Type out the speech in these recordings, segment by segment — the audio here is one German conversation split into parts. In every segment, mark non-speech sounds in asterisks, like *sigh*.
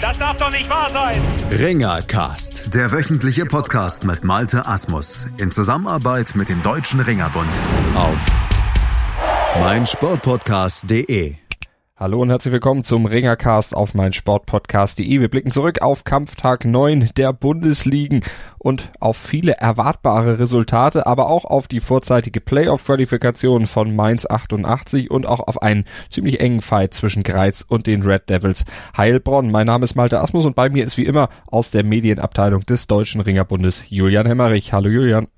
Das darf doch nicht wahr sein. Ringercast, der wöchentliche Podcast mit Malte Asmus in Zusammenarbeit mit dem Deutschen Ringerbund auf meinsportpodcast.de. Hallo und herzlich willkommen zum Ringercast auf meinsportpodcast.de. Wir blicken zurück auf Kampftag 9 der Bundesligen und auf viele erwartbare Resultate, aber auch auf die vorzeitige Playoff-Qualifikation von Mainz 88 und auch auf einen ziemlich engen Fight zwischen Greiz und den Red Devils Heilbronn. Mein Name ist Malte Asmus und bei mir ist wie immer aus der Medienabteilung des Deutschen Ringerbundes Julian Hemmerich. Hallo Julian.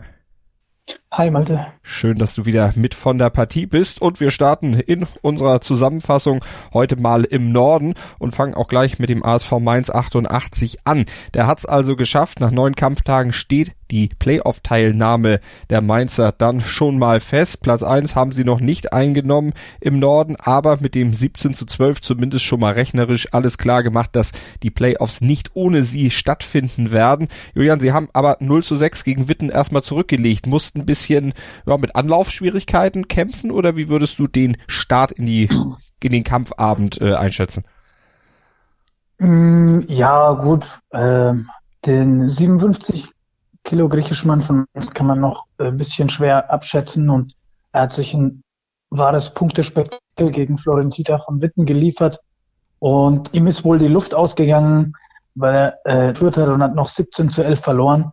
Hi Malte. Schön, dass du wieder mit von der Partie bist und wir starten in unserer Zusammenfassung heute mal im Norden und fangen auch gleich mit dem ASV Mainz 88 an. Der hat's also geschafft. Nach neun Kampftagen steht die Playoff-Teilnahme der Mainzer dann schon mal fest. Platz eins haben sie noch nicht eingenommen im Norden, aber mit dem 17 zu 12 zumindest schon mal rechnerisch alles klar gemacht, dass die Playoffs nicht ohne sie stattfinden werden. Julian, sie haben aber 0 zu 6 gegen Witten erstmal zurückgelegt, mussten ein bisschen ja, mit Anlaufschwierigkeiten kämpfen oder wie würdest du den Start in die in den Kampfabend äh, einschätzen? Mm, ja, gut. Ähm, den 57 Kilo Griechischmann von uns kann man noch ein bisschen schwer abschätzen und er hat sich ein wahres Punktespektakel gegen Florentita von Witten geliefert und ihm ist wohl die Luft ausgegangen, weil er äh, hat und hat noch 17 zu 11 verloren.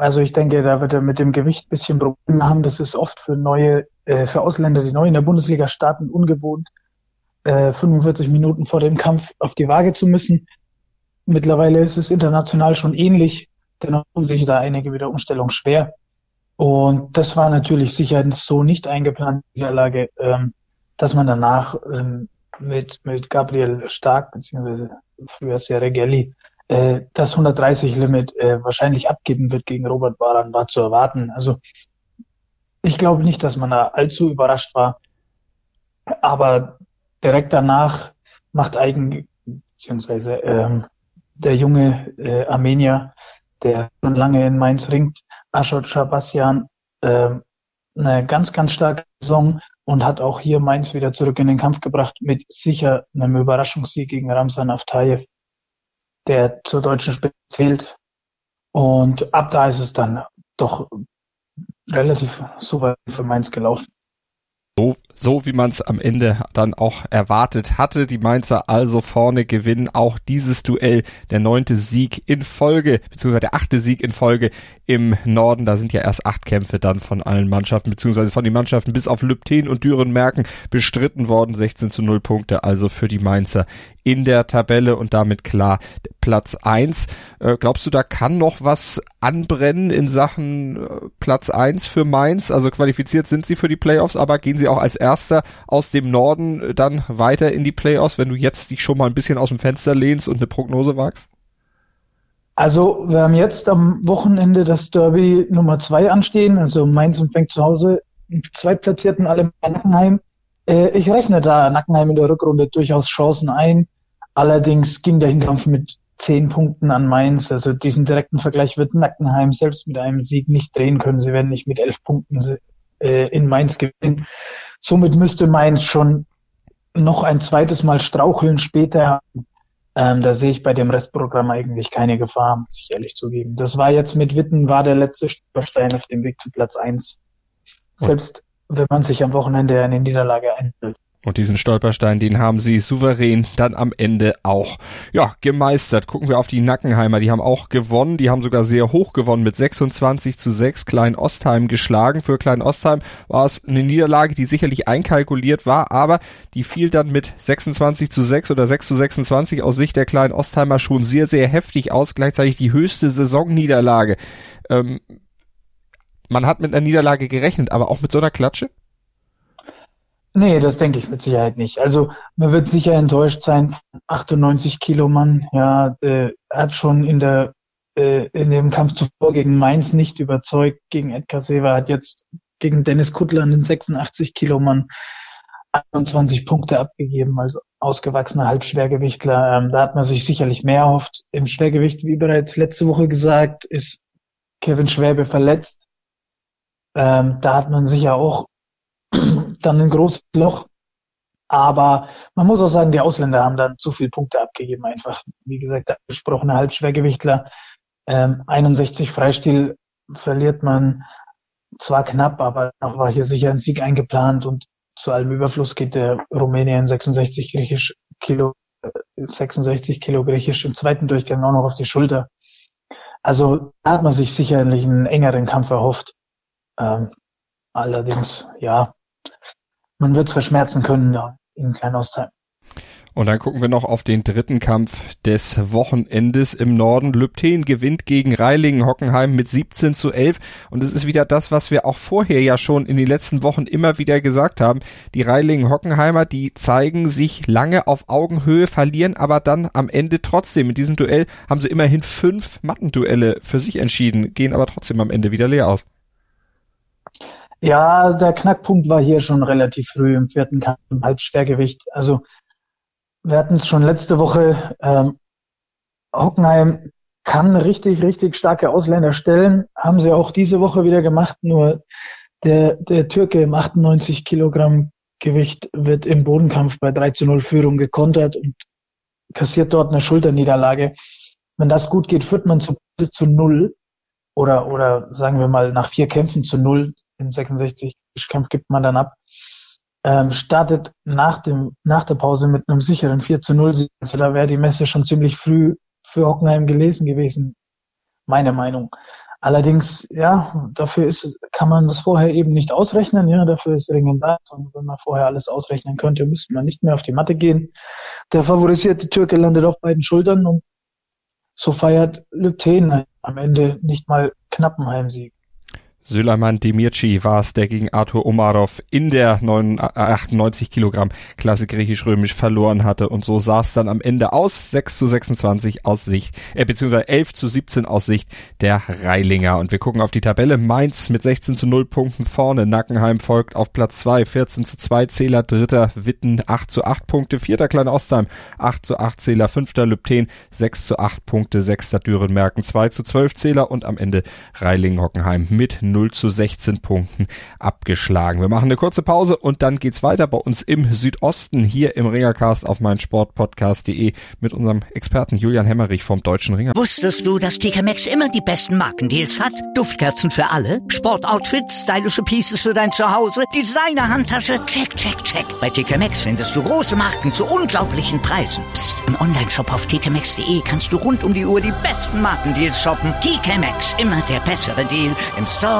Also ich denke, da wird er mit dem Gewicht ein bisschen Probleme haben. Das ist oft für neue, äh, für Ausländer, die neu in der Bundesliga starten, ungewohnt, äh, 45 Minuten vor dem Kampf auf die Waage zu müssen. Mittlerweile ist es international schon ähnlich. Dennoch tun sich da einige wieder Umstellung schwer. Und das war natürlich sicher so nicht eingeplant, die Niederlage, ähm, dass man danach ähm, mit, mit Gabriel Stark, beziehungsweise früher Seregelli, äh, das 130-Limit äh, wahrscheinlich abgeben wird gegen Robert Baran, war zu erwarten. Also ich glaube nicht, dass man da allzu überrascht war. Aber direkt danach macht eigen, beziehungsweise ähm, der junge äh, Armenier der schon lange in Mainz ringt, Ashot Shabasian, äh, eine ganz, ganz starke Saison und hat auch hier Mainz wieder zurück in den Kampf gebracht mit sicher einem Überraschungssieg gegen Ramsan Aftayev, der zur deutschen Spitze zählt. Und ab da ist es dann doch relativ souverän für Mainz gelaufen. So, so wie man es am Ende dann auch erwartet hatte. Die Mainzer also vorne gewinnen auch dieses Duell. Der neunte Sieg in Folge, beziehungsweise der achte Sieg in Folge im Norden. Da sind ja erst acht Kämpfe dann von allen Mannschaften, beziehungsweise von den Mannschaften bis auf Lübten und Dürenmerken bestritten worden. 16 zu 0 Punkte also für die Mainzer in der Tabelle und damit klar Platz eins. Äh, glaubst du, da kann noch was anbrennen in Sachen äh, Platz eins für Mainz? Also qualifiziert sind sie für die Playoffs, aber gehen sie auch als Erster aus dem Norden äh, dann weiter in die Playoffs, wenn du jetzt dich schon mal ein bisschen aus dem Fenster lehnst und eine Prognose wagst? Also wir haben jetzt am Wochenende das Derby Nummer zwei anstehen. Also Mainz empfängt zu Hause Zweitplatzierten alle in Nackenheim. Äh, ich rechne da Nackenheim in der Rückrunde durchaus Chancen ein. Allerdings ging der Hinkampf mit zehn Punkten an Mainz. Also diesen direkten Vergleich wird Nackenheim selbst mit einem Sieg nicht drehen können. Sie werden nicht mit elf Punkten äh, in Mainz gewinnen. Somit müsste Mainz schon noch ein zweites Mal straucheln später. Ähm, da sehe ich bei dem Restprogramm eigentlich keine Gefahr, muss ich ehrlich zugeben. Das war jetzt mit Witten, war der letzte Stolperstein auf dem Weg zu Platz eins. Selbst wenn man sich am Wochenende eine Niederlage einbildet. Und diesen Stolperstein, den haben sie souverän dann am Ende auch, ja, gemeistert. Gucken wir auf die Nackenheimer. Die haben auch gewonnen. Die haben sogar sehr hoch gewonnen mit 26 zu 6 Klein Ostheim geschlagen. Für Klein Ostheim war es eine Niederlage, die sicherlich einkalkuliert war, aber die fiel dann mit 26 zu 6 oder 6 zu 26 aus Sicht der Klein Ostheimer schon sehr, sehr heftig aus. Gleichzeitig die höchste Saisonniederlage. Ähm, man hat mit einer Niederlage gerechnet, aber auch mit so einer Klatsche? Nee, das denke ich mit Sicherheit nicht. Also man wird sicher enttäuscht sein. 98 Kilo Mann, ja, äh, hat schon in der äh, in dem Kampf zuvor gegen Mainz nicht überzeugt. Gegen Edgar Sever hat jetzt gegen Dennis Kuttler einen 86 Kilo Mann 21 Punkte abgegeben als ausgewachsener Halbschwergewichtler. Ähm, da hat man sich sicherlich mehr erhofft. Im Schwergewicht, wie bereits letzte Woche gesagt, ist Kevin Schwäbe verletzt. Ähm, da hat man sicher auch dann ein großes Loch. Aber man muss auch sagen, die Ausländer haben dann zu viele Punkte abgegeben. Einfach, wie gesagt, der gesprochene Halbschwergewichtler. Ähm, 61 Freistil verliert man zwar knapp, aber noch war hier sicher ein Sieg eingeplant und zu allem Überfluss geht der Rumänien 66 griechisch Kilo, 66 äh, Kilo griechisch im zweiten Durchgang auch noch auf die Schulter. Also da hat man sich sicherlich einen engeren Kampf erhofft. Ähm, allerdings, ja, man wird es verschmerzen können ja, in Kleinostheim. Und dann gucken wir noch auf den dritten Kampf des Wochenendes im Norden. Lübten gewinnt gegen Reilingen-Hockenheim mit 17 zu 11. Und es ist wieder das, was wir auch vorher ja schon in den letzten Wochen immer wieder gesagt haben. Die Reilingen-Hockenheimer, die zeigen sich lange auf Augenhöhe, verlieren aber dann am Ende trotzdem. In diesem Duell haben sie immerhin fünf Mattenduelle für sich entschieden, gehen aber trotzdem am Ende wieder leer aus. Ja, der Knackpunkt war hier schon relativ früh im vierten Kampf im Halbschwergewicht. Also wir hatten es schon letzte Woche, ähm, Hockenheim kann richtig, richtig starke Ausländer stellen. Haben sie auch diese Woche wieder gemacht, nur der, der Türke im 98 Kilogramm Gewicht wird im Bodenkampf bei 3 zu 0 Führung gekontert und kassiert dort eine Schulterniederlage. Wenn das gut geht, führt man zu, zu null oder, oder sagen wir mal nach vier Kämpfen zu null. Den 66 Kampf gibt man dann ab ähm, startet nach, dem, nach der Pause mit einem sicheren 4 zu 0 Also da wäre die Messe schon ziemlich früh für Hockenheim gelesen gewesen, meine Meinung. Allerdings, ja, dafür ist, kann man das vorher eben nicht ausrechnen, ja, dafür ist Ringen da. Und wenn man vorher alles ausrechnen könnte, müsste man nicht mehr auf die Matte gehen. Der favorisierte Türke landet auf beiden Schultern und so feiert Lübten am Ende nicht mal knappen Heimsieg. Süleyman Demirci war es, der gegen Arthur Omarov in der 98 äh, Kilogramm Klasse griechisch-römisch verloren hatte. Und so sah es dann am Ende aus. 6 zu 26 aus Sicht, äh, beziehungsweise 11 zu 17 aus Sicht der Reilinger. Und wir gucken auf die Tabelle. Mainz mit 16 zu 0 Punkten vorne. Nackenheim folgt auf Platz 2. 14 zu 2 Zähler. Dritter Witten 8 zu 8 Punkte. Vierter Klein Ostheim 8 zu 8 Zähler. Fünfter Lübten 6 zu 8 Punkte. Sechster Dürenmerken 2 zu 12 Zähler. Und am Ende Reiling-Hockenheim mit 0 0 zu 16 Punkten abgeschlagen. Wir machen eine kurze Pause und dann geht's weiter bei uns im Südosten hier im Ringercast auf meinsportpodcast.de mit unserem Experten Julian Hemmerich vom Deutschen Ringer. Wusstest du, dass TK Maxx immer die besten Markendeals hat? Duftkerzen für alle, Sportoutfits, stylische Pieces für dein Zuhause, Designer-Handtasche, check, check, check. Bei TK Maxx findest du große Marken zu unglaublichen Preisen. Psst. im Onlineshop auf tkmaxx.de kannst du rund um die Uhr die besten Markendeals shoppen. TK Maxx, immer der bessere Deal im Store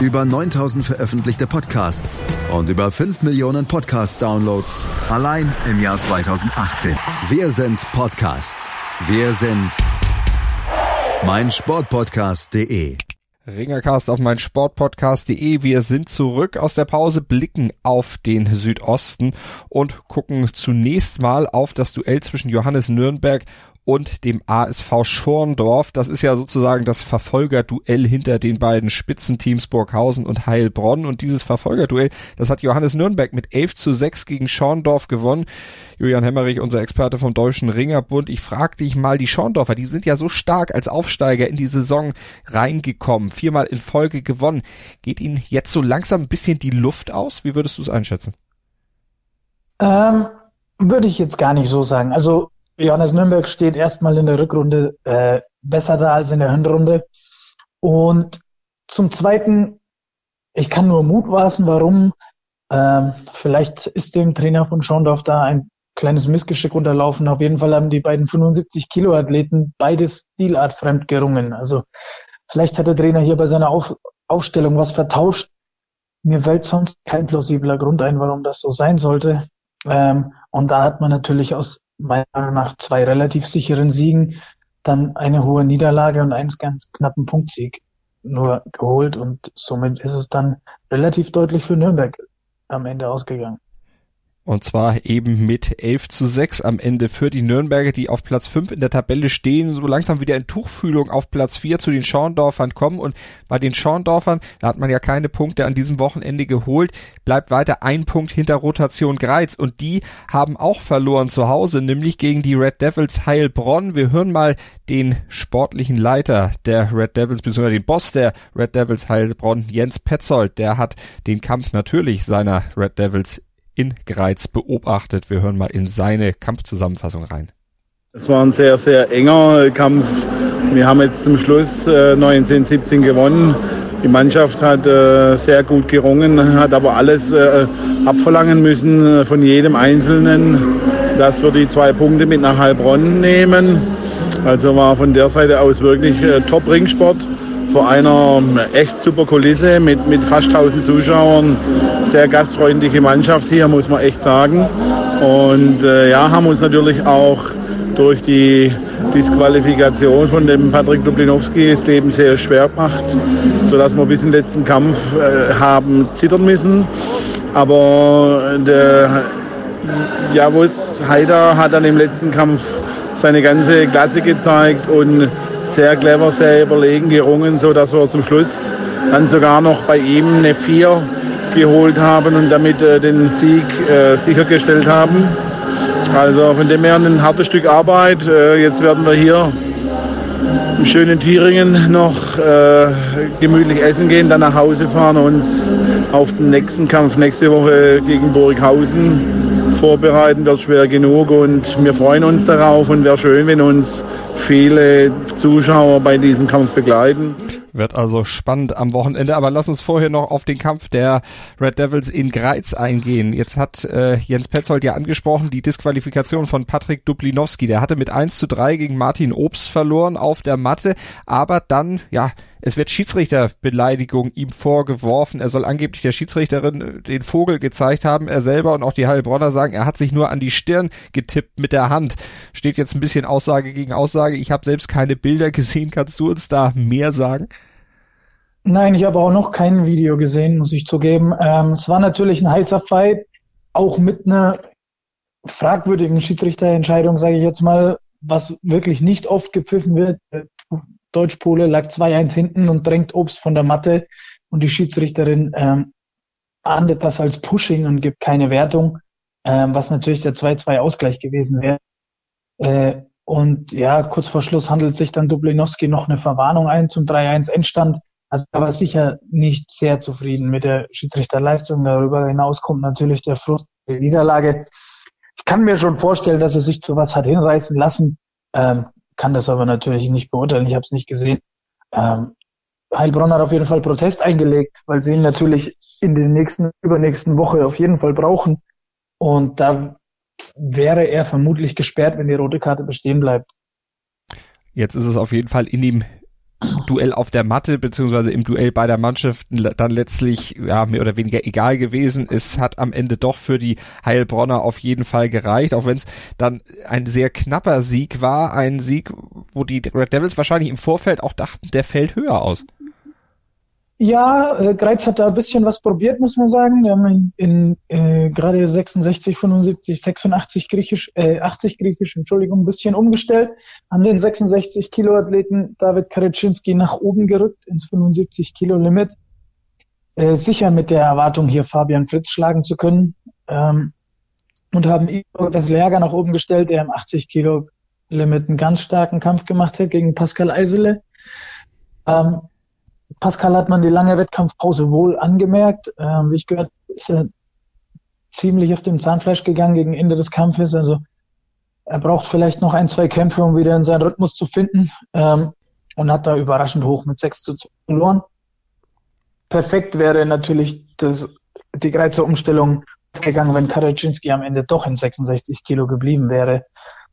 über 9000 veröffentlichte Podcasts und über 5 Millionen Podcast-Downloads allein im Jahr 2018. Wir sind Podcast. Wir sind meinsportpodcast.de. Ringercast auf mein Sportpodcast.de. Wir sind zurück aus der Pause, blicken auf den Südosten und gucken zunächst mal auf das Duell zwischen Johannes Nürnberg und dem ASV Schorndorf. Das ist ja sozusagen das Verfolgerduell hinter den beiden Spitzenteams Burghausen und Heilbronn. Und dieses Verfolgerduell, das hat Johannes Nürnberg mit 11 zu 6 gegen Schorndorf gewonnen. Julian Hemmerich, unser Experte vom Deutschen Ringerbund. Ich frag dich mal, die Schorndorfer, die sind ja so stark als Aufsteiger in die Saison reingekommen, viermal in Folge gewonnen. Geht ihnen jetzt so langsam ein bisschen die Luft aus? Wie würdest du es einschätzen? Ähm, würde ich jetzt gar nicht so sagen. Also Johannes Nürnberg steht erstmal in der Rückrunde äh, besser da als in der Hinrunde. Und zum Zweiten, ich kann nur mutmaßen, warum. Ähm, vielleicht ist dem Trainer von Schondorf da ein kleines Missgeschick unterlaufen. Auf jeden Fall haben die beiden 75 Kilo Athleten beides stilartfremd gerungen. Also vielleicht hat der Trainer hier bei seiner Auf Aufstellung was vertauscht. Mir fällt sonst kein plausibler Grund ein, warum das so sein sollte. Ähm, und da hat man natürlich aus meiner Meinung nach zwei relativ sicheren Siegen dann eine hohe Niederlage und einen ganz knappen Punktsieg nur geholt und somit ist es dann relativ deutlich für Nürnberg am Ende ausgegangen. Und zwar eben mit 11 zu 6 am Ende für die Nürnberger, die auf Platz 5 in der Tabelle stehen, so langsam wieder in Tuchfühlung auf Platz 4 zu den Schorndorfern kommen. Und bei den Schorndorfern, da hat man ja keine Punkte an diesem Wochenende geholt, bleibt weiter ein Punkt hinter Rotation Greiz. Und die haben auch verloren zu Hause, nämlich gegen die Red Devils Heilbronn. Wir hören mal den sportlichen Leiter der Red Devils, beziehungsweise den Boss der Red Devils Heilbronn, Jens Petzold. Der hat den Kampf natürlich seiner Red Devils in Greiz beobachtet. Wir hören mal in seine Kampfzusammenfassung rein. Es war ein sehr, sehr enger Kampf. Wir haben jetzt zum Schluss äh, 1917 gewonnen. Die Mannschaft hat äh, sehr gut gerungen, hat aber alles äh, abverlangen müssen von jedem Einzelnen, dass wir die zwei Punkte mit nach Heilbronn nehmen. Also war von der Seite aus wirklich äh, Top-Ringsport vor einer echt super Kulisse mit, mit fast 1000 Zuschauern. Sehr gastfreundliche Mannschaft hier, muss man echt sagen. Und äh, ja, haben uns natürlich auch durch die Disqualifikation von dem Patrick Dublinowski das Leben sehr schwer gemacht, sodass wir bis in den letzten Kampf äh, haben zittern müssen. Aber der Javus Haider hat dann im letzten Kampf seine ganze Klasse gezeigt und sehr clever, sehr überlegen gerungen, so dass wir zum Schluss dann sogar noch bei ihm eine 4 geholt haben und damit äh, den Sieg äh, sichergestellt haben. Also von dem her ein hartes Stück Arbeit. Äh, jetzt werden wir hier im schönen Thüringen noch äh, gemütlich essen gehen, dann nach Hause fahren und uns auf den nächsten Kampf nächste Woche gegen Burghausen vorbereiten wird schwer genug und wir freuen uns darauf und wäre schön, wenn uns viele Zuschauer bei diesem Kampf begleiten. Wird also spannend am Wochenende, aber lass uns vorher noch auf den Kampf der Red Devils in Greiz eingehen. Jetzt hat äh, Jens Petzold ja angesprochen, die Disqualifikation von Patrick Dublinowski. Der hatte mit 1 zu 3 gegen Martin Obst verloren auf der Matte, aber dann, ja, es wird Schiedsrichterbeleidigung ihm vorgeworfen. Er soll angeblich der Schiedsrichterin äh, den Vogel gezeigt haben. Er selber und auch die Heilbronner sagen, er hat sich nur an die Stirn getippt mit der Hand. Steht jetzt ein bisschen Aussage gegen Aussage. Ich habe selbst keine Bilder gesehen. Kannst du uns da mehr sagen? Nein, ich habe auch noch kein Video gesehen, muss ich zugeben. Ähm, es war natürlich ein heißer Fight, auch mit einer fragwürdigen Schiedsrichterentscheidung, sage ich jetzt mal, was wirklich nicht oft gepfiffen wird. Deutschpole lag 2-1 hinten und drängt Obst von der Matte und die Schiedsrichterin ähm, ahndet das als Pushing und gibt keine Wertung, ähm, was natürlich der 2-2 Ausgleich gewesen wäre. Äh, und ja, kurz vor Schluss handelt sich dann Dublinowski noch eine Verwarnung ein zum 3-1 Endstand. Also er war sicher nicht sehr zufrieden mit der Schiedsrichterleistung. Darüber hinaus kommt natürlich der Frust der Niederlage. Ich kann mir schon vorstellen, dass er sich zu was hat hinreißen lassen. Ähm, kann das aber natürlich nicht beurteilen. Ich habe es nicht gesehen. Ähm, Heilbronn hat auf jeden Fall Protest eingelegt, weil sie ihn natürlich in der nächsten, übernächsten Woche auf jeden Fall brauchen. Und da wäre er vermutlich gesperrt, wenn die rote Karte bestehen bleibt. Jetzt ist es auf jeden Fall in dem Duell auf der Matte, beziehungsweise im Duell beider Mannschaften dann letztlich ja, mehr oder weniger egal gewesen. Es hat am Ende doch für die Heilbronner auf jeden Fall gereicht, auch wenn es dann ein sehr knapper Sieg war. Ein Sieg, wo die Red Devils wahrscheinlich im Vorfeld auch dachten, der fällt höher aus. Ja, äh, Greiz hat da ein bisschen was probiert, muss man sagen. Wir haben in, äh, gerade 66, 75, 86 griechisch, äh, 80 griechisch, Entschuldigung, ein bisschen umgestellt. Haben den 66 Kilo Athleten David Karetschinski nach oben gerückt ins 75 Kilo Limit. Äh, sicher mit der Erwartung, hier Fabian Fritz schlagen zu können. Ähm, und haben Igor das Lager nach oben gestellt, der im 80 Kilo Limit einen ganz starken Kampf gemacht hat gegen Pascal Eisele. Ähm, Pascal hat man die lange Wettkampfpause wohl angemerkt. Ähm, wie ich gehört, ist er ziemlich auf dem Zahnfleisch gegangen gegen Ende des Kampfes. Also er braucht vielleicht noch ein, zwei Kämpfe, um wieder in seinen Rhythmus zu finden. Ähm, und hat da überraschend hoch mit 6 zu 2 verloren. Perfekt wäre natürlich das, die Greizer Umstellung gegangen, wenn Karaczynski am Ende doch in 66 Kilo geblieben wäre,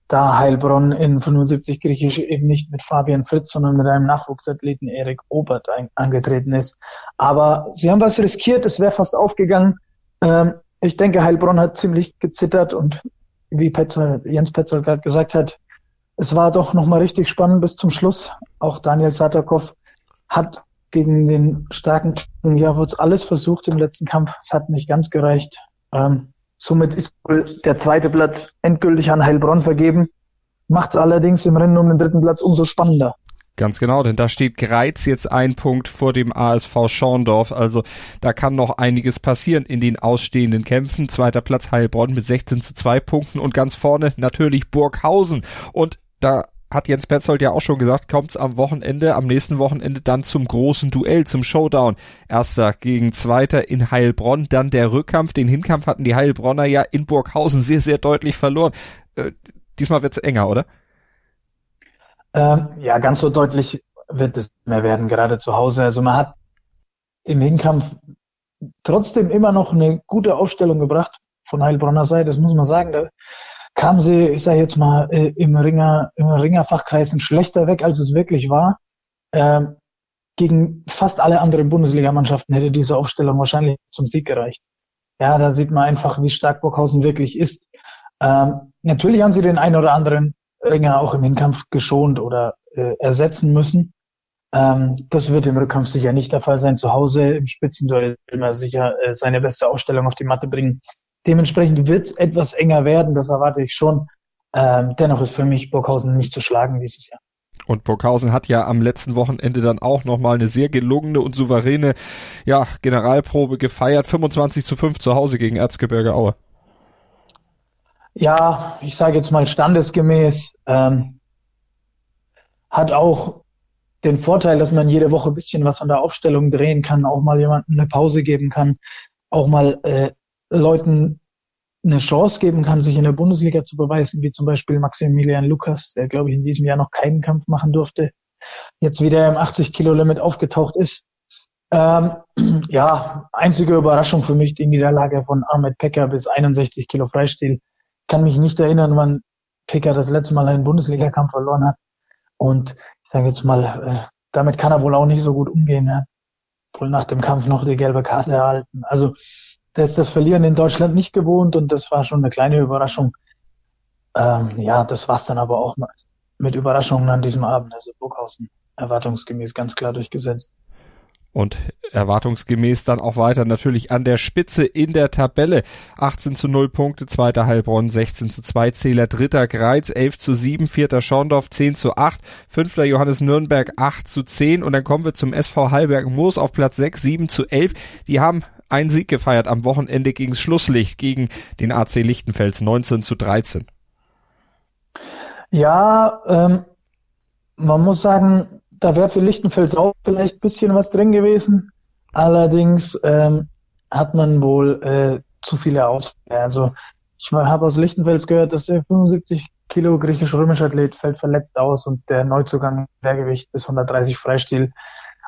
da Heilbronn in 75 griechisch eben nicht mit Fabian Fritz, sondern mit einem Nachwuchsathleten Erik Obert ein, angetreten ist. Aber sie haben was riskiert, es wäre fast aufgegangen. Ähm, ich denke, Heilbronn hat ziemlich gezittert und wie Petzold, Jens Petzold gerade gesagt hat, es war doch nochmal richtig spannend bis zum Schluss. Auch Daniel Satakow hat gegen den starken Javuz alles versucht im letzten Kampf. Es hat nicht ganz gereicht. Ähm, somit ist wohl der zweite Platz endgültig an Heilbronn vergeben. Macht es allerdings im Rennen um den dritten Platz umso spannender. Ganz genau, denn da steht Greiz jetzt ein Punkt vor dem ASV Schorndorf. Also da kann noch einiges passieren in den ausstehenden Kämpfen. Zweiter Platz Heilbronn mit 16 zu 2 Punkten und ganz vorne natürlich Burghausen. Und da hat Jens Petzold ja auch schon gesagt, kommt es am Wochenende, am nächsten Wochenende dann zum großen Duell, zum Showdown. Erster gegen Zweiter in Heilbronn, dann der Rückkampf. Den Hinkampf hatten die Heilbronner ja in Burghausen sehr, sehr deutlich verloren. Äh, diesmal wird's enger, oder? Ähm, ja, ganz so deutlich wird es mehr werden, gerade zu Hause. Also man hat im Hinkampf trotzdem immer noch eine gute Aufstellung gebracht von Heilbronner Seite, das muss man sagen. Da kam sie, ich sage jetzt mal, äh, im Ringer, im Ringerfachkreisen schlechter weg, als es wirklich war. Ähm, gegen fast alle anderen Bundesligamannschaften hätte diese Aufstellung wahrscheinlich zum Sieg gereicht. Ja, da sieht man einfach, wie stark Burghausen wirklich ist. Ähm, natürlich haben sie den einen oder anderen Ringer auch im Hinkampf geschont oder äh, ersetzen müssen. Ähm, das wird im Rückkampf sicher nicht der Fall sein. Zu Hause im Spitzenduell will man sicher äh, seine beste Aufstellung auf die Matte bringen. Dementsprechend wird es etwas enger werden, das erwarte ich schon. Ähm, dennoch ist für mich Burghausen nicht zu schlagen dieses Jahr. Und Burghausen hat ja am letzten Wochenende dann auch nochmal eine sehr gelungene und souveräne ja, Generalprobe gefeiert. 25 zu 5 zu Hause gegen Erzgebirge Aue. Ja, ich sage jetzt mal standesgemäß. Ähm, hat auch den Vorteil, dass man jede Woche ein bisschen was an der Aufstellung drehen kann, auch mal jemandem eine Pause geben kann, auch mal äh, Leuten eine Chance geben kann, sich in der Bundesliga zu beweisen, wie zum Beispiel Maximilian Lukas, der, glaube ich, in diesem Jahr noch keinen Kampf machen durfte, jetzt wieder im 80-Kilo-Limit aufgetaucht ist. Ähm, *clears throat* ja, einzige Überraschung für mich die Niederlage von Ahmed Pecker bis 61 Kilo Freistil. Kann mich nicht erinnern, wann Pecker das letzte Mal einen Bundesligakampf verloren hat. Und ich sage jetzt mal, äh, damit kann er wohl auch nicht so gut umgehen. Ja. Wohl nach dem Kampf noch die gelbe Karte erhalten. Also der ist das Verlieren in Deutschland nicht gewohnt und das war schon eine kleine Überraschung. Ähm, ja, das war's dann aber auch mit Überraschungen an diesem Abend. Also Burghausen erwartungsgemäß ganz klar durchgesetzt. Und erwartungsgemäß dann auch weiter natürlich an der Spitze in der Tabelle. 18 zu 0 Punkte, zweiter Heilbronn, 16 zu 2 Zähler, dritter Greiz, 11 zu 7, vierter Schorndorf, 10 zu 8, fünfter Johannes Nürnberg, 8 zu 10 und dann kommen wir zum SV Hallberg Moos auf Platz 6, 7 zu 11. Die haben einen Sieg gefeiert am Wochenende gegen Schlusslicht, gegen den AC Lichtenfels 19 zu 13. Ja, ähm, man muss sagen, da wäre für Lichtenfels auch vielleicht ein bisschen was drin gewesen. Allerdings ähm, hat man wohl äh, zu viele Ausfälle. Also ich habe aus Lichtenfels gehört, dass der 75 Kilo griechisch-römische Athlet fällt verletzt aus und der Neuzugang Schwergewicht bis 130 Freistil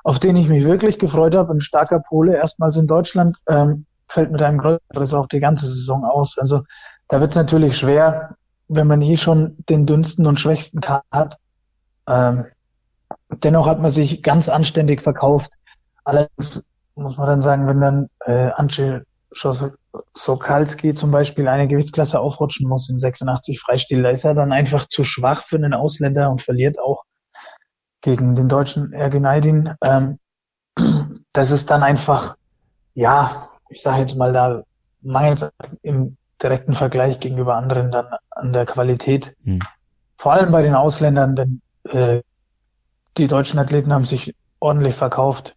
auf den ich mich wirklich gefreut habe. Ein starker Pole, erstmals in Deutschland, ähm, fällt mit einem Kreuzriss auch die ganze Saison aus. Also da wird es natürlich schwer, wenn man eh schon den dünnsten und schwächsten Kader hat. Ähm, dennoch hat man sich ganz anständig verkauft. Allerdings muss man dann sagen, wenn dann äh, Ance Sokalski zum Beispiel eine Gewichtsklasse aufrutschen muss in 86 Freistil, da ist er dann einfach zu schwach für einen Ausländer und verliert auch gegen den deutschen Ergeneidin. Ähm, das ist dann einfach, ja, ich sage jetzt mal, da mangelt im direkten Vergleich gegenüber anderen dann an der Qualität. Hm. Vor allem bei den Ausländern, denn äh, die deutschen Athleten haben sich ordentlich verkauft.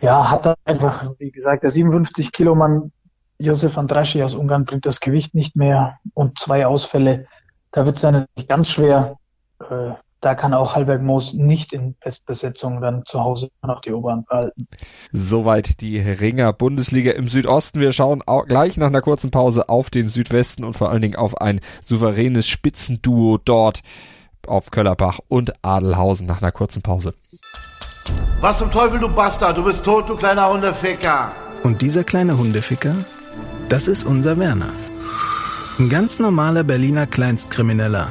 Ja, hat dann einfach, wie gesagt, der 57 Kilo Mann Josef Andraschi aus Ungarn bringt das Gewicht nicht mehr und zwei Ausfälle. Da wird es ja nicht ganz schwer, äh, da kann auch Halberg Moos nicht in Bestbesetzung dann zu Hause noch die Oberhand behalten. Soweit die Ringer Bundesliga im Südosten. Wir schauen auch gleich nach einer kurzen Pause auf den Südwesten und vor allen Dingen auf ein souveränes Spitzenduo dort auf Köllerbach und Adelhausen nach einer kurzen Pause. Was zum Teufel, du Bastard? Du bist tot, du kleiner Hundeficker. Und dieser kleine Hundeficker Das ist unser Werner. Ein ganz normaler Berliner Kleinstkrimineller,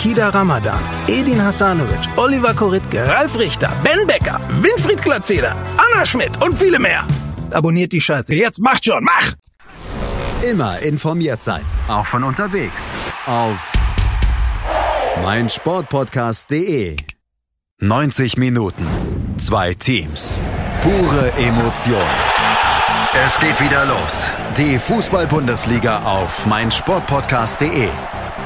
Kida Ramadan, Edin Hasanovic, Oliver Koritke, Ralf Richter, Ben Becker, Winfried Glatzeder, Anna Schmidt und viele mehr. Abonniert die Scheiße. Jetzt macht schon, mach! Immer informiert sein, auch von unterwegs. Auf meinsportpodcast.de. 90 Minuten, zwei Teams, pure Emotion. Es geht wieder los. Die Fußball-Bundesliga auf meinsportpodcast.de.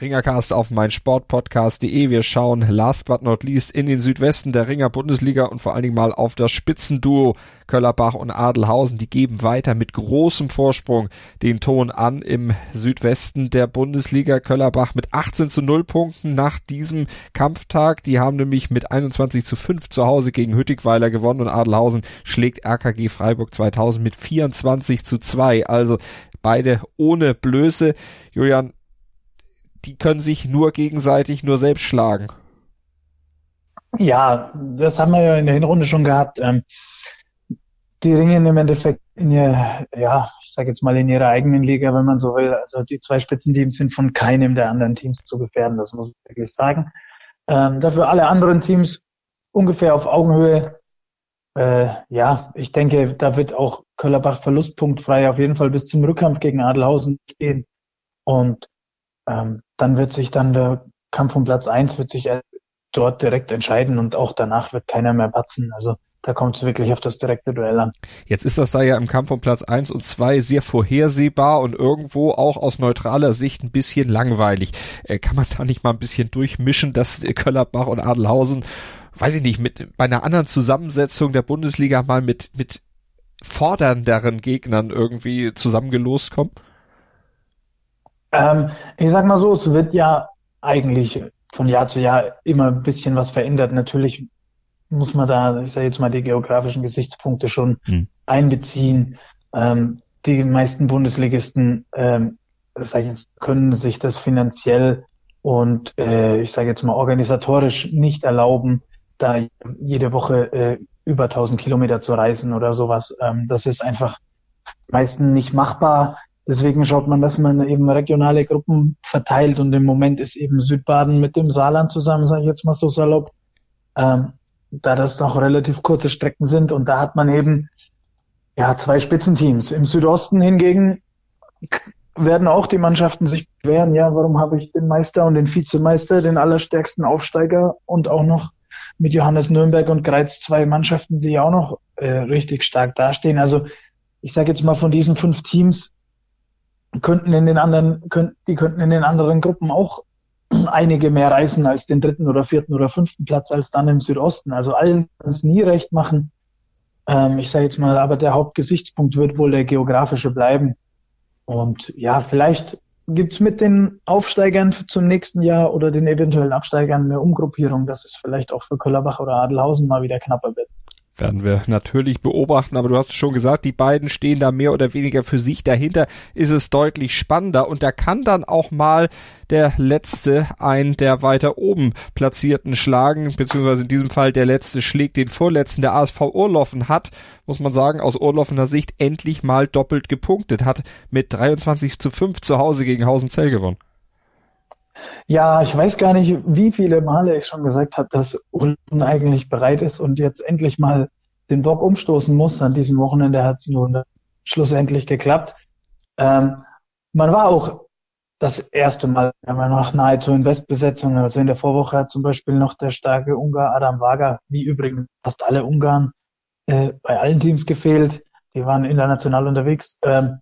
Ringercast auf mein Sportpodcast.de. Wir schauen last but not least in den Südwesten der Ringer Bundesliga und vor allen Dingen mal auf das Spitzenduo Köllerbach und Adelhausen. Die geben weiter mit großem Vorsprung den Ton an im Südwesten der Bundesliga. Köllerbach mit 18 zu 0 Punkten nach diesem Kampftag. Die haben nämlich mit 21 zu 5 zu Hause gegen Hüttigweiler gewonnen und Adelhausen schlägt RKG Freiburg 2000 mit 24 zu 2. Also beide ohne Blöße. Julian, die können sich nur gegenseitig nur selbst schlagen. Ja, das haben wir ja in der Hinrunde schon gehabt. Ähm, die ringen im Endeffekt in ihr, ja, ich sage jetzt mal in ihrer eigenen Liga, wenn man so will. Also die zwei Spitzenteams sind von keinem der anderen Teams zu gefährden, das muss ich wirklich sagen. Ähm, dafür alle anderen Teams ungefähr auf Augenhöhe. Äh, ja, ich denke, da wird auch Köllerbach verlustpunktfrei auf jeden Fall bis zum Rückkampf gegen Adelhausen gehen. Und ähm, dann wird sich dann der Kampf um Platz eins wird sich dort direkt entscheiden und auch danach wird keiner mehr patzen. Also da kommt es wirklich auf das direkte Duell an. Jetzt ist das da ja im Kampf um Platz eins und zwei sehr vorhersehbar und irgendwo auch aus neutraler Sicht ein bisschen langweilig. Äh, kann man da nicht mal ein bisschen durchmischen, dass Köllerbach und Adelhausen, weiß ich nicht, mit bei einer anderen Zusammensetzung der Bundesliga mal mit, mit fordernderen Gegnern irgendwie zusammengelost kommen? Ähm, ich sag mal so, es wird ja eigentlich von Jahr zu Jahr immer ein bisschen was verändert. Natürlich muss man da, ich sage jetzt mal, die geografischen Gesichtspunkte schon hm. einbeziehen. Ähm, die meisten Bundesligisten ähm, sag ich, können sich das finanziell und äh, ich sage jetzt mal organisatorisch nicht erlauben, da jede Woche äh, über 1000 Kilometer zu reisen oder sowas. Ähm, das ist einfach meistens nicht machbar. Deswegen schaut man, dass man eben regionale Gruppen verteilt und im Moment ist eben Südbaden mit dem Saarland zusammen, sage ich jetzt mal so salopp, ähm, da das noch relativ kurze Strecken sind und da hat man eben ja zwei Spitzenteams. Im Südosten hingegen werden auch die Mannschaften sich beschweren, ja, warum habe ich den Meister und den Vizemeister, den allerstärksten Aufsteiger und auch noch mit Johannes Nürnberg und Greiz zwei Mannschaften, die auch noch äh, richtig stark dastehen. Also ich sage jetzt mal von diesen fünf Teams könnten in den anderen, könnten, die könnten in den anderen Gruppen auch *clears throat* einige mehr reißen als den dritten oder vierten oder fünften Platz als dann im Südosten. Also allen kann es nie recht machen. Ähm, ich sage jetzt mal, aber der Hauptgesichtspunkt wird wohl der geografische bleiben. Und ja, vielleicht gibt's mit den Aufsteigern zum nächsten Jahr oder den eventuellen Absteigern eine Umgruppierung, dass es vielleicht auch für Köllerbach oder Adelhausen mal wieder knapper wird werden wir natürlich beobachten, aber du hast schon gesagt, die beiden stehen da mehr oder weniger für sich. Dahinter ist es deutlich spannender und da kann dann auch mal der letzte ein der weiter oben platzierten schlagen, beziehungsweise in diesem Fall der letzte schlägt den vorletzten. Der ASV Urloffen hat, muss man sagen, aus Urloffener Sicht endlich mal doppelt gepunktet, hat mit 23 zu 5 zu Hause gegen Hausenzell gewonnen. Ja, ich weiß gar nicht, wie viele Male ich schon gesagt habe, dass Ulm eigentlich bereit ist und jetzt endlich mal den Bock umstoßen muss. An diesem Wochenende hat es nun schlussendlich geklappt. Ähm, man war auch das erste Mal aber noch nahezu in Bestbesetzung. Also in der Vorwoche hat zum Beispiel noch der starke Ungar Adam Wager, wie übrigens fast alle Ungarn, äh, bei allen Teams gefehlt. Die waren international unterwegs. Ähm,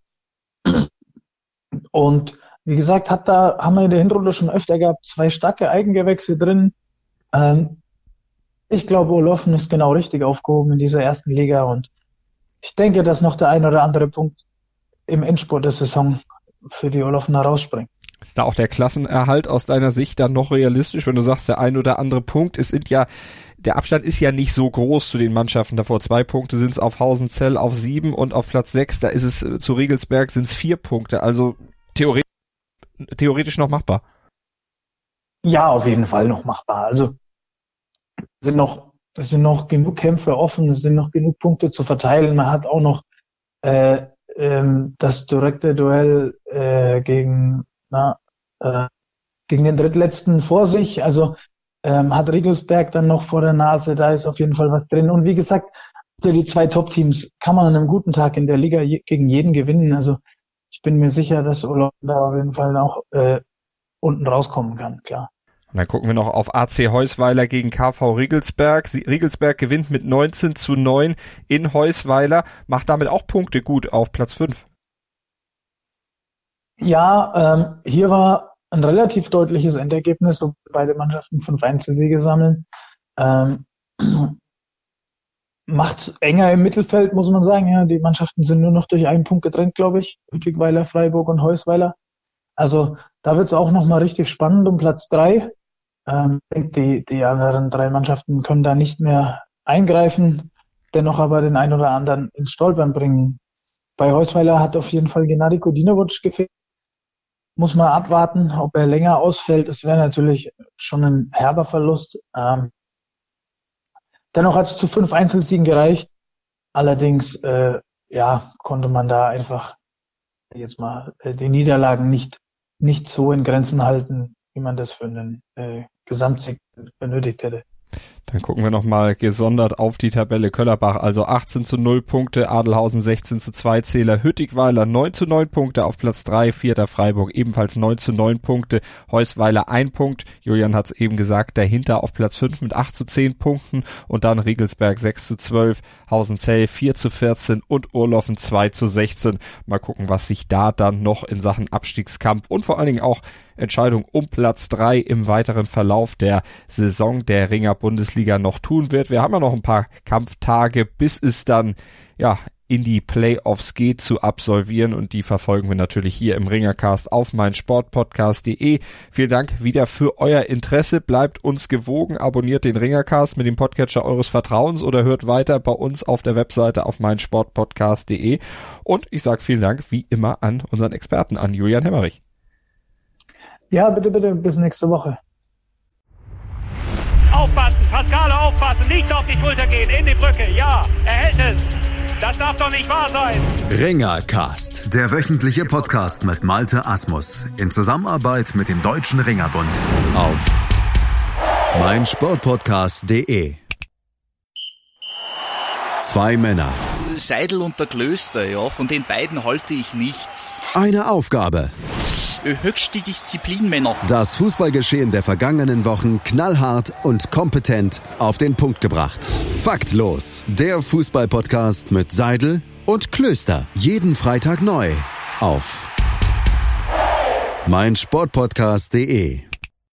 und wie gesagt, hat da, haben wir in der Hinrunde schon öfter gehabt, zwei starke Eigengewächse drin. Ähm, ich glaube, Olofen ist genau richtig aufgehoben in dieser ersten Liga und ich denke, dass noch der ein oder andere Punkt im Endspurt der Saison für die Olofener rausspringt. Ist da auch der Klassenerhalt aus deiner Sicht dann noch realistisch, wenn du sagst, der ein oder andere Punkt? Es sind ja, der Abstand ist ja nicht so groß zu den Mannschaften davor. Zwei Punkte sind es auf Hausenzell auf sieben und auf Platz sechs, da ist es äh, zu Regelsberg sind es vier Punkte. Also theoretisch, theoretisch noch machbar. Ja, auf jeden Fall noch machbar. Also sind noch, es sind noch genug Kämpfe offen, es sind noch genug Punkte zu verteilen. Man hat auch noch äh, ähm, das direkte Duell äh, gegen, na, äh, gegen den drittletzten vor sich. Also ähm, hat Riegelsberg dann noch vor der Nase, da ist auf jeden Fall was drin. Und wie gesagt, die zwei Top-Teams kann man an einem guten Tag in der Liga je, gegen jeden gewinnen. Also ich bin mir sicher, dass Olaf da auf jeden Fall auch äh, unten rauskommen kann, klar. Und dann gucken wir noch auf AC Heusweiler gegen KV Riegelsberg. Riegelsberg gewinnt mit 19 zu 9 in Heusweiler, macht damit auch Punkte gut auf Platz 5. Ja, ähm, hier war ein relativ deutliches Endergebnis, wo beide Mannschaften fünf Einzelsiege sammeln. Ähm, macht enger im Mittelfeld, muss man sagen. Ja, die Mannschaften sind nur noch durch einen Punkt getrennt, glaube ich. Ludwigweiler, Freiburg und Heusweiler. Also da wird es auch nochmal richtig spannend um Platz drei. Ähm, die, die anderen drei Mannschaften können da nicht mehr eingreifen, dennoch aber den einen oder anderen ins Stolpern bringen. Bei Heusweiler hat auf jeden Fall Gennady Kodinovic gefehlt. Muss man abwarten, ob er länger ausfällt. Das wäre natürlich schon ein herber Verlust. Ähm, dennoch hat es zu fünf Einzelsiegen gereicht. Allerdings, äh, ja, konnte man da einfach jetzt mal äh, die Niederlagen nicht, nicht so in Grenzen halten, wie man das für einen äh, Gesamtsieg benötigt hätte. Dann gucken wir nochmal gesondert auf die Tabelle Köllerbach. Also 18 zu 0 Punkte, Adelhausen 16 zu 2 Zähler, Hüttigweiler 9 zu 9 Punkte auf Platz 3, vierter Freiburg ebenfalls 9 zu 9 Punkte, Heusweiler 1 Punkt, Julian hat es eben gesagt, dahinter auf Platz 5 mit 8 zu 10 Punkten und dann Riegelsberg 6 zu 12, Hausenzell 4 zu 14 und Urloffen 2 zu 16. Mal gucken, was sich da dann noch in Sachen Abstiegskampf und vor allen Dingen auch Entscheidung um Platz 3 im weiteren Verlauf der Saison der Ringer Bundesliga noch tun wird. Wir haben ja noch ein paar Kampftage, bis es dann ja in die Playoffs geht zu absolvieren und die verfolgen wir natürlich hier im Ringercast auf meinsportpodcast.de. Vielen Dank wieder für euer Interesse. Bleibt uns gewogen, abonniert den Ringercast mit dem Podcatcher eures Vertrauens oder hört weiter bei uns auf der Webseite auf meinsportpodcast.de und ich sage vielen Dank wie immer an unseren Experten, an Julian Hemmerich. Ja, bitte, bitte, bis nächste Woche. Aufpassen, Pascale aufpassen, nicht auf die Schulter gehen, in die Brücke, ja, er hält es. Das darf doch nicht wahr sein. Ringercast, der wöchentliche Podcast mit Malte Asmus in Zusammenarbeit mit dem Deutschen Ringerbund auf meinsportpodcast.de. Zwei Männer. Seidel und der Klöster, ja, von den beiden halte ich nichts. Eine Aufgabe. Höchste Disziplin. Das Fußballgeschehen der vergangenen Wochen knallhart und kompetent auf den Punkt gebracht. Faktlos. Der Fußballpodcast mit Seidel und Klöster. Jeden Freitag neu auf meinsportpodcast.de.